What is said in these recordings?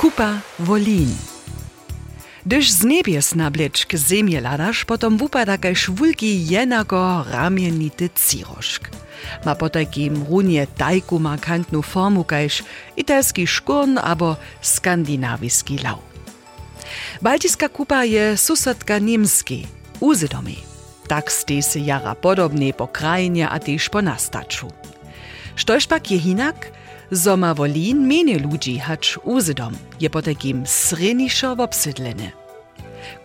Kupa Wolin. Gdyż z niebies na blecz k ziemi ladasz, potom wupada kaž wulki jenako ramienity ciroszk. Ma po takim runie tajku markantnu formu kaž italski szkurn abo skandinawiski lau. Baltiska kupa je susedka niemski, uzydomi. Tak ste se jara podobne po krajinie a tež po pak je hinak, Zoma Wolin mene ludzi hacz uzydom, je po takim sreniszo obsydlene.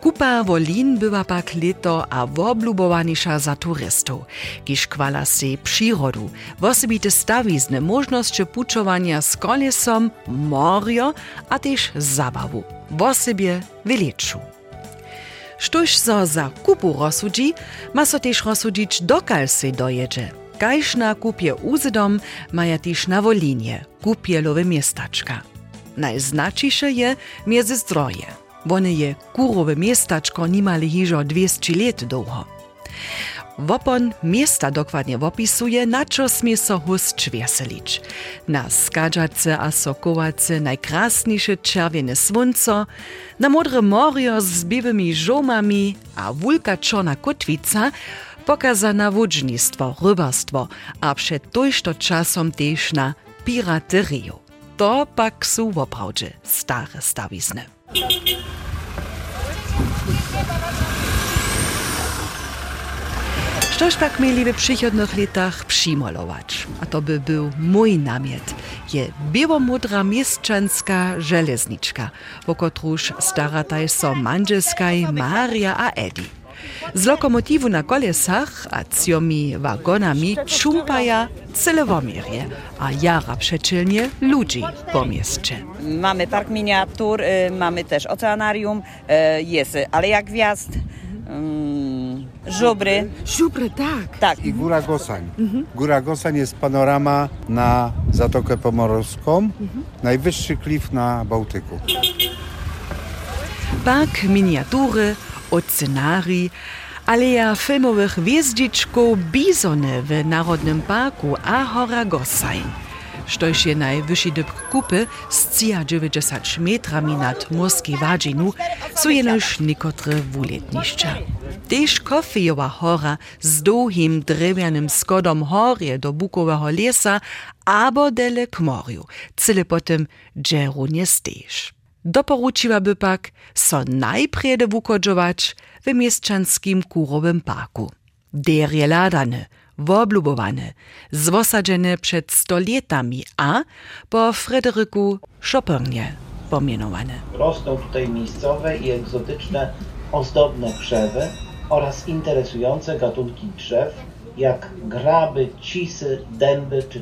Kupa Wolin była pak leto a woblubowanisza za turystów, kiż kwala se przyrodu, wosebite stawizne możności puczowania z kolesom, morio, a też zabawu, wosebie wyleczu. Sztuż za kupu rozsudzi, ma so też rozsudzić dokal se dojedzie – Kaž na kupie uzydom maja tiž na Wolinie, kupielowe miestaczka. Najznačiše je między zdroje. One je kurowe miestaczko nimali hižo 200 let długo. Wopon miesta dokładnie opisuje, na co smie hust weselić. Na skadżace a sokowace najkrasniejsze czerwiene słońco, na modre morio z biwymi żomami, a wulka czona kotwica, pokazana wódźnictwo, rybarstwo, a przed tojšto czasom też na pirateriu. To pak są woprawdzie stare stawizny. Štož pak mieli w przychodnych latach przymolować? A to by był mój namiet. Je białomudra mieszczanska żelezniczka, wo kotruż starataj so manżeskaj Maria a Edi. Z lokomotivu na kolesach a ciomi wagonami čumpaja cele womierje, a jara przeczylnie ludzi po mieście. Mamy park miniatur, y, mamy też oceanarium, y, jest Aleja Gwiazd, mm, żubry. Żubry, tak. Tak. I Góra Gosań. Góra Gosań jest panorama na Zatokę Pomorską, najwyższy klif na Bałtyku. Park miniatury, ocenarii, aleja filmowych wjeździczków Bizony w Narodnym Parku a Hora Gossajn. Štož je najvyšší dyb kupy z 90 metrami nad Morskiej Wadzinu, są jenoż niekotre wuletniszcza. Tež Kofejowa hora z długim drewnianym skodom horie do Bukowego lesa, abo dele k morju, cyle potem dżerunie stež. Doporučiła by pak so najprjede wukodžować w mieszczanskim kurowym parku. Der je ladany, woblubowany, zwosadzony przed stolietami, a po Fryderyku Chopinnie pomienowany. Rosną tutaj miejscowe i egzotyczne ozdobne krzewy oraz interesujące gatunki drzew, jak graby, cisy, dęby czy.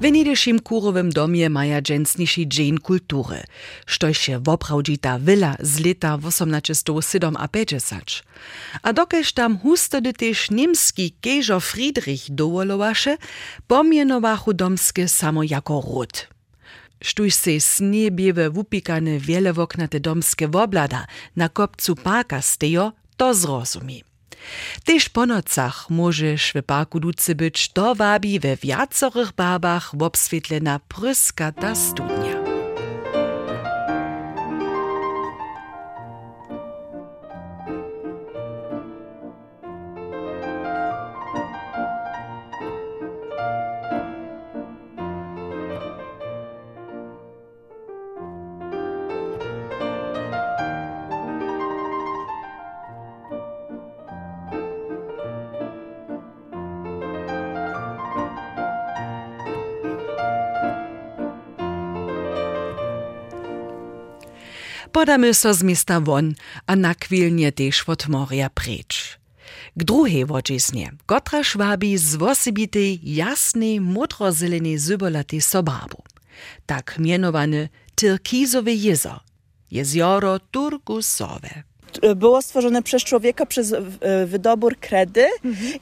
W niedešim kurowym domie maja dżęsniejszy dzień kultury, što się woprawdzita villa z leta 1807 a 50. A dokež tam hustody też niemski kejżo Friedrich dowolowaše, pomienowachu domskie samo jako ród. Štuž se snebiewe wupikane wielewoknate domskie woblada na kopcu parka stejo, to zrozumi. Tež po nocach możesz w parku duce być, to wabi we wiacorych babach obswietlena pryskata studnia. Podamy so z miasta won, a nakwilnie też od morja precz. K druhej wodzisnie, kotra szwabi z wosebitej, jasnej, modrozelenej zybolatej sobabu. Tak mianowane Tyrkizowe jezo, jezioro Turkusowe. E, było stworzone przez człowieka przez e, wydobór kredy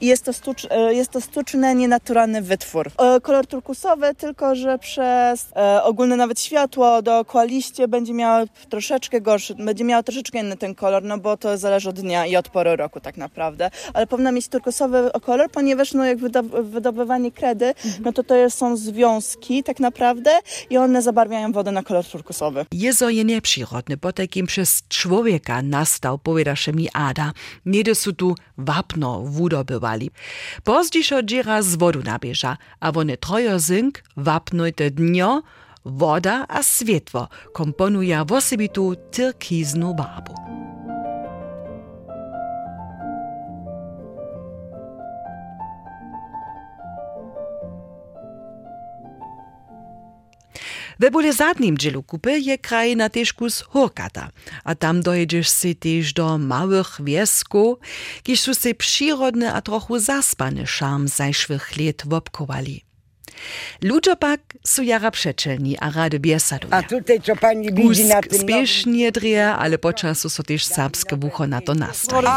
i jest to, stucz, e, jest to sztuczny, nienaturalny wytwór. Kolor turkusowy, tylko że przez ogólne nawet światło dookoła liście będzie miało troszeczkę gorszy, będzie miało troszeczkę inny ten kolor, no bo to zależy od dnia i od pory roku tak naprawdę. Ale powinna mieć turkusowy kolor, ponieważ no jak wydob- wydobywanie kredy, no to to są związki tak naprawdę i one zabarwiają wodę na kolor turkusowy. Jezo je po takim przez człowieka nastał, powiedziaše mi Ada. Niede su tu wapno wudobywali. Pozdiszo dziera z wodu nabieża, a one trojo zynk, wapnujte dnio, woda a światło komponuja w osobitu tyrkiznu barbu. We bole zadnim dźelu kupy je krajina tež kus Hurkata, a tam dojedziesz si tež do małych wiesków, kiż su se przyrodny a trochu zaspany szarm zajszwych lat wopkowali. Ludzie pak su jara przeczelni a rady biesadują. A tutaj co pani widzi na tym spiesznie dreje, ale po czasu so też serbskie wucho na to nastaje.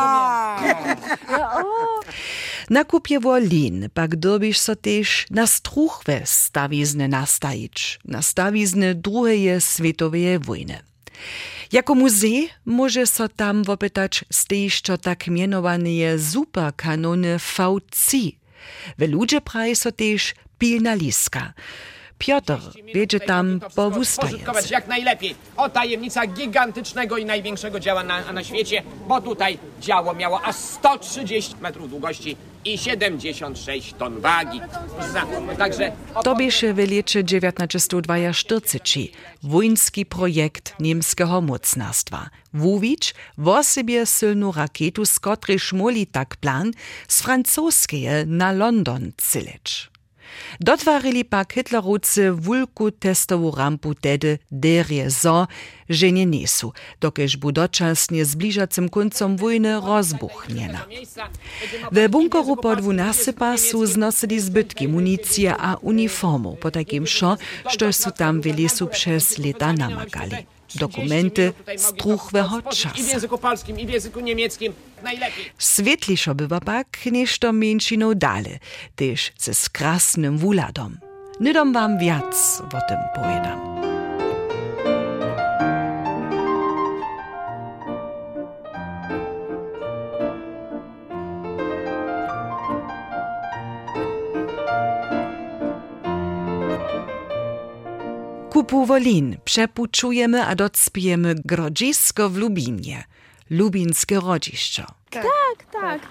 Na kupie wolin pak dobiš so też na struchwe stawizny nastajić, na stawizny drugiej światowej wojny. Jako muzej może so tam wopytać stejszczo tak mianowane superkanony VC. We ludzie praje so też pilna liska. Piotr wiedzie tam powustajec. Pożytkować jak najlepiej. O tajemnica gigantycznego i największego dzieła na, na świecie, bo tutaj działo miało aż 130 metrów długości i 76 ton wagi. Za- Także To bieše w lecie 1942 wojnski projekt niemskiego mocnarstwa. Wówicz w sobie silną rakietu, z której tak plan, z francuskie na London cyleć. Dotwarili pak Hitlerowcy wulku testową rampu tedy derje zo, że nie niesu, dokeż bu doczasnie zbliżacym końcom wojny rozbuchniena. W bunkeru pod nasypa su znosili zbytki, municje a uniformu, po takim szo, što su tam w lesu przez lata namakali. Dokumenty z truchwego I w czasu. języku polskim, i w języku niemieckim. Najlepiej. Świetliszo bywa pak niż to mniejsziną dale, też ze skrasnym wuladom. Nydom wam wiac o tym powiadam. Kupu Wolin przepuczujemy a docpijemy grodzisko w Lubinie. Lubinskie rodziszczo. Tak,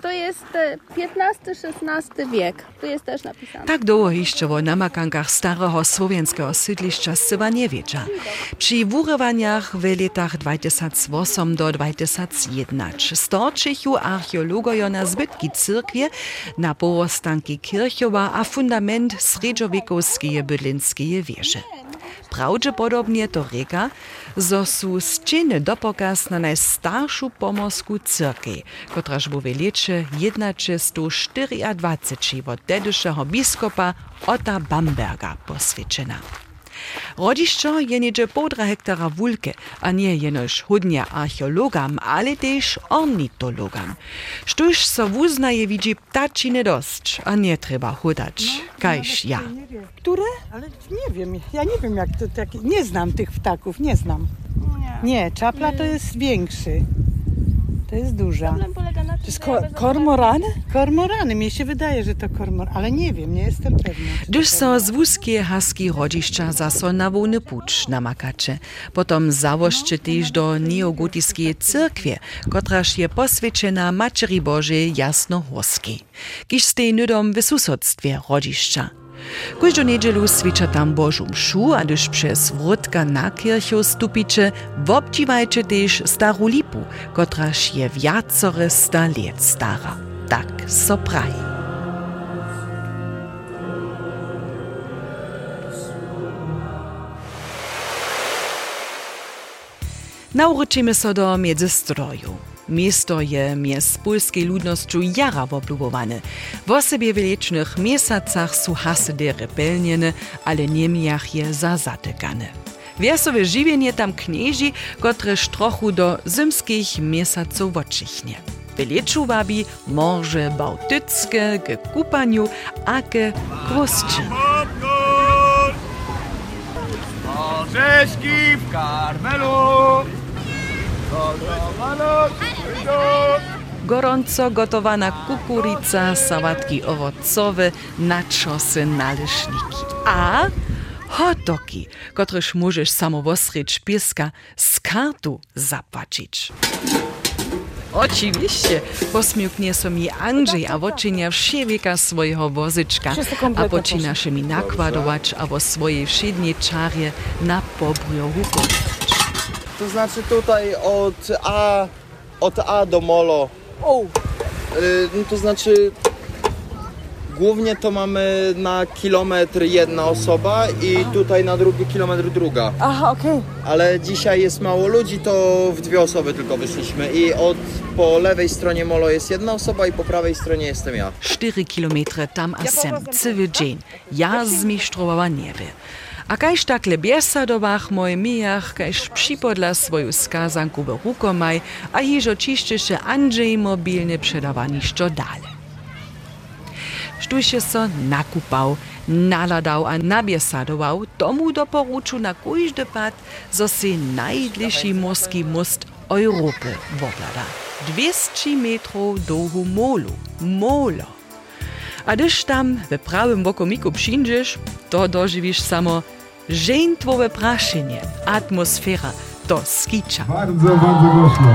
to jest e, XV-XVI wiek. Tu jest też napisane. Tak długo jeszcze o namakankach starego słowiańskiego sydliszcza syba nie wiedzia. Przy wurywaniach w latach 2008 do 2011 storczychu archeologojo na zbytki cyrkwie, na połostanki kirchowa a fundament sredniowiekowskiej bydlinskiej wieży. Prawdopodobnie to reka, zo su ścieny dopokaz na najstarszą pomorską cyrkię, kotraż był w lecie 1924 od tedyszego biskupa Otta Bamberga poswieczena. Rodiščo je niedzie półtora hektara wulke, a nie jenoż hudnia archeologam, ale też ornitologam. Sztuż so wuznaje widzi ptačiny dość, a nie trzeba hudać, kajż ja. Które? Ale nie wiem, ja nie wiem jak to tak, nie znam tych ptaków, nie znam. Nie, czapla to jest większy. To jest duża. Problem polega na tym, To jest ko- bez kormorany? Kormorany, mnie się wydaje, że to kormor, ale nie wiem, nie jestem pewna. Gdyż kormoran. z wózkie haski rodzišća zaso na wolny pucz namakacze. Potom zawoszczy też do neogotiskiej cyrkwie, kotraż je poswieczena Materi Bożej Jasnohorskiej. Kiż stej nydom w susodstwie rodzišća. Każdą niedzielu tam Bożą mšu, a gdyż przez wrótka na kirchu stupicie, wobdziwajcie też starą lipu, kotraż je wiacore sta let. Tak so praji. Nauczymy so do międzystroju. Miasto je mjez polskiej ludnością jara woblubowane. W osobie w licznych miesacach su hasy rebelniene, ale niemijach je zazatykane. Wiesowe żywienie tam knieži, kotrež trochu do zimskich miesaców odczychnie. Wyleczu wabi morze bałtyckie k kupaniu, a k. Orzeszki w karmelu! Gorąco gotowana kukurica, sałatki owocowe, naczosy, naleśniki. A hotdogi, kotreż możesz samo wosryć pieska z kartu zapłacić. Oczywiście, posmiuknie so mi Andrzej, a woczynia wsiewieka swojego wozyczka, a počinaše mi nakładować, a wo swojej wszedniej czarje na pobriohu To znaczy tutaj od A, od A do Molo. O. no to znaczy głównie to mamy na kilometr jedna osoba i tutaj na drugi kilometr druga. Aha, okej. Ale dzisiaj jest mało ludzi, to w dwie osoby tylko wyszliśmy i od po lewej stronie Molo jest jedna osoba i po prawej stronie jestem ja. 4 kilometre tam a sem, cywy dzień. Ja zmistrowała niebie. A kajż takle biesadowach moj mijach, kajż připodla swoju skazanku w rukomaj, a již očišćeše Andrzej mobilny przedawanišćo dale. Štuše so nakupał, naladał a nabiesadował, tomu doporuču na kujždy pad, zo si najdliši morski most Europy woglada. 200 metrów długu molu, molo. A gdyż tam w prawym wokomiku przyjdziesz, to dożywisz samo żeńtwowe praszenie, atmosfera, to skicza. Bardzo, bardzo głośno.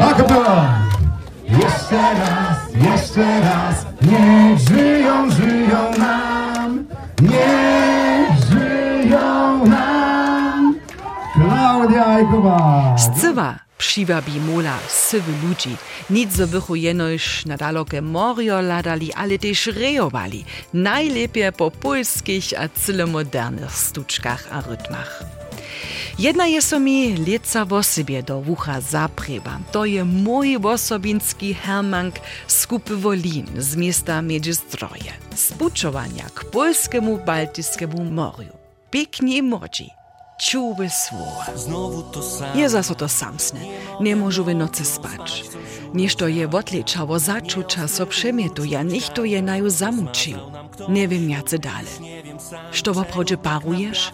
Akapela! Jeszcze raz, jeszcze raz, niech żyją, żyją nam, niech żyją nam. Klaudia Ejkowa. Scywa přiwabi mola sywy ludzi. Nic zo bychu na daloke morio ladali, ale też rejowali. Najlepiej po polskich a cyle modernych stuczkach a rytmach. Jedna je so mi leca w sobie do ucha zapreba. To je mój osobinski hermank z kupy Wolin z miasta Miedzistroje. Z k polskiemu Baltyskiemu morju. Pięknie modzi. Czuły słowa. Je zaso to samsne. Nie możu w nocy spać. Niż to je odleczało zaczucia so przemietuja, niech to je naju zamuczył. Nie wiem jacy dalej. Što woprawdzie parujesz?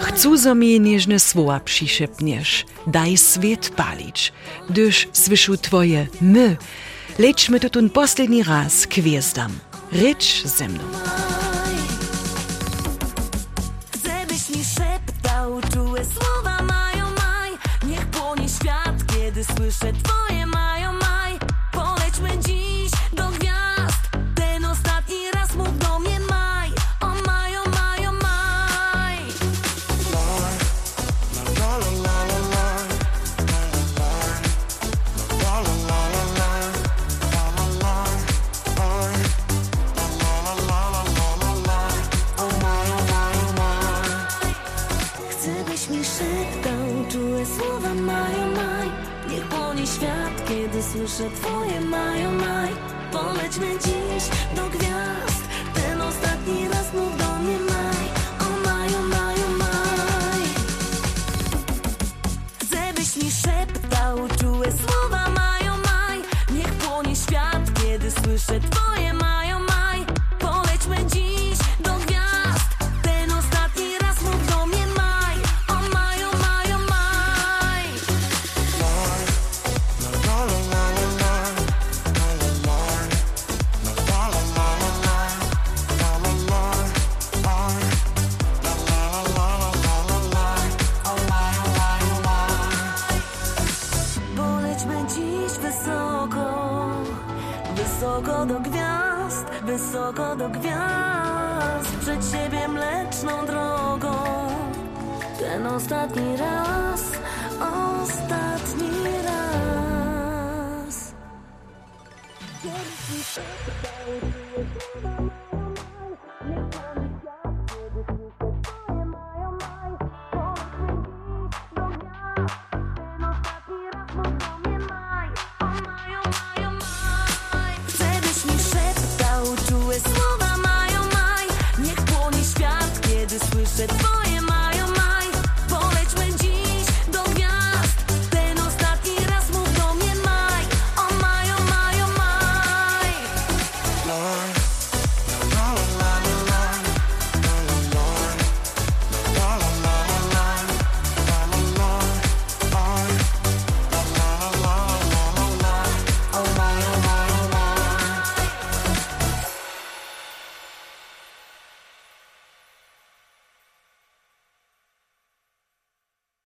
Chcу zo mi nieżne słowa przyszepniesz, daj świat palić, gdyż słyszu twoje my. Lećmy to tun posledni raz k gwiazdam. Rycz ze mną. Chcę, byś mi szeptał czułe słowa mają maj Niech płonie świat, kiedy słyszę twoje Polećmy dziś do gwiazd. Ten ostatni raz mów do mnie maj. O maju, maju, maj Chcę, byś mi szeptał czułe słowa mają maj. Niech płonie świat, kiedy słyszę twoje wysoko do gwiazd, przed siebie mleczną drogą. Ten ostatni raz, ostatni raz.